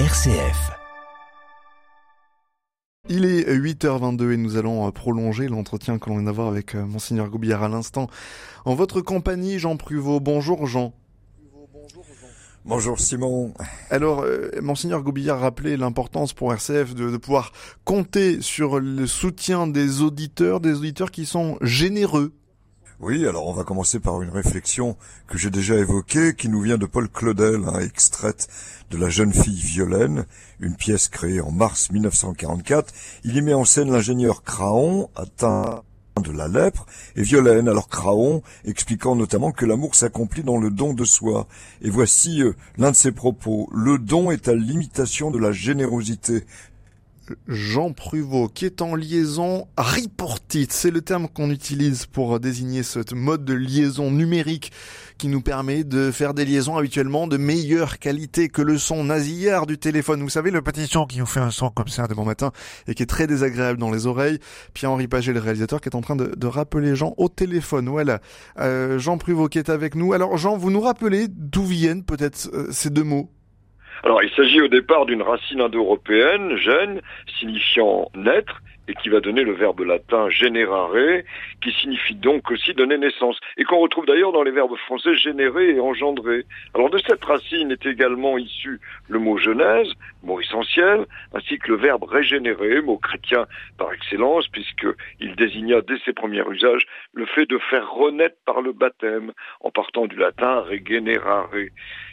RCF. Il est 8h22 et nous allons euh, prolonger l'entretien que l'on vient d'avoir avec euh, Monseigneur Goubillard à l'instant. En votre compagnie, Jean Pruvot. Bonjour Jean. Bonjour Simon. Alors, euh, Monseigneur Goubillard rappelait l'importance pour RCF de, de, pouvoir compter sur le soutien des auditeurs, des auditeurs qui sont généreux oui, alors on va commencer par une réflexion que j'ai déjà évoquée, qui nous vient de Paul Claudel, hein, extraite de La jeune fille Violaine, une pièce créée en mars 1944. Il y met en scène l'ingénieur Craon, atteint de la lèpre, et Violaine, alors Craon, expliquant notamment que l'amour s'accomplit dans le don de soi. Et voici euh, l'un de ses propos. Le don est à l'imitation de la générosité. Jean Pruvot, qui est en liaison riportite. C'est le terme qu'on utilise pour désigner ce mode de liaison numérique qui nous permet de faire des liaisons habituellement de meilleure qualité que le son nasillard du téléphone. Vous savez, le petit qui nous fait un son comme ça de bon matin et qui est très désagréable dans les oreilles. Pierre-Henri Paget, le réalisateur, qui est en train de, de rappeler Jean au téléphone. Voilà. Euh, Jean Pruvot qui est avec nous. Alors Jean, vous nous rappelez d'où viennent peut-être euh, ces deux mots? Alors, il s'agit au départ d'une racine indo-européenne, gène, signifiant naître, et qui va donner le verbe latin generare, qui signifie donc aussi donner naissance, et qu'on retrouve d'ailleurs dans les verbes français générer et engendrer. Alors de cette racine est également issu le mot genèse, mot essentiel, ainsi que le verbe régénérer, mot chrétien par excellence, puisqu'il désigna dès ses premiers usages le fait de faire renaître par le baptême, en partant du latin regenerare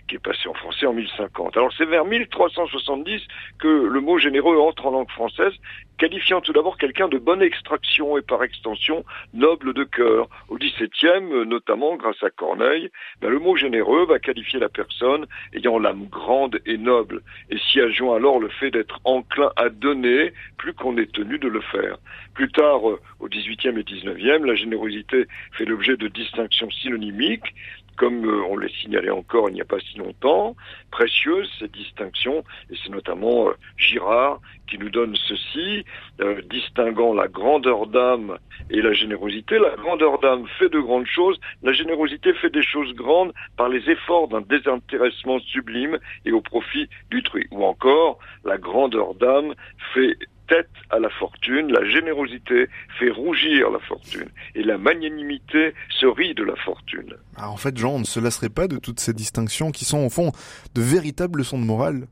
qui est passé en français en 1050. Alors c'est vers 1370 que le mot généreux entre en langue française, qualifiant tout d'abord quelqu'un de bonne extraction et par extension noble de cœur. Au XVIIe, notamment grâce à Corneille, ben, le mot généreux va qualifier la personne ayant l'âme grande et noble, et s'y adjoint alors le fait d'être enclin à donner plus qu'on est tenu de le faire. Plus tard, euh, au XVIIIe et XIXe, la générosité fait l'objet de distinctions synonymiques comme euh, on l'a signalé encore il n'y a pas si longtemps, précieuses ces distinctions, et c'est notamment euh, Girard qui nous donne ceci, euh, distinguant la grandeur d'âme et la générosité. La grandeur d'âme fait de grandes choses, la générosité fait des choses grandes par les efforts d'un désintéressement sublime et au profit du truc. Ou encore, la grandeur d'âme fait tête à la fortune, la générosité fait rougir la fortune, et la magnanimité se rit de la fortune. Ah, en fait, Jean, on ne se lasserait pas de toutes ces distinctions qui sont au fond de véritables leçons de morale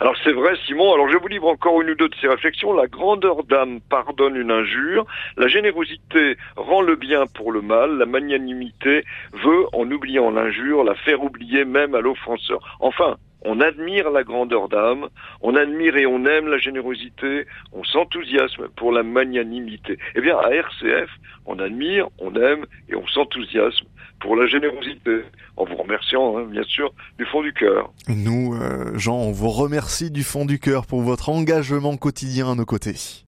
alors c'est vrai, Simon. Alors je vous livre encore une ou deux de ces réflexions. La grandeur d'âme pardonne une injure. La générosité rend le bien pour le mal. La magnanimité veut, en oubliant l'injure, la faire oublier même à l'offenseur. Enfin, on admire la grandeur d'âme, on admire et on aime la générosité, on s'enthousiasme pour la magnanimité. Eh bien, à RCF, on admire, on aime et on s'enthousiasme pour la générosité, en vous remerciant, hein, bien sûr, du fond du cœur. Nous, euh, Jean, on vous remercie du fond du cœur pour votre engagement quotidien à nos côtés.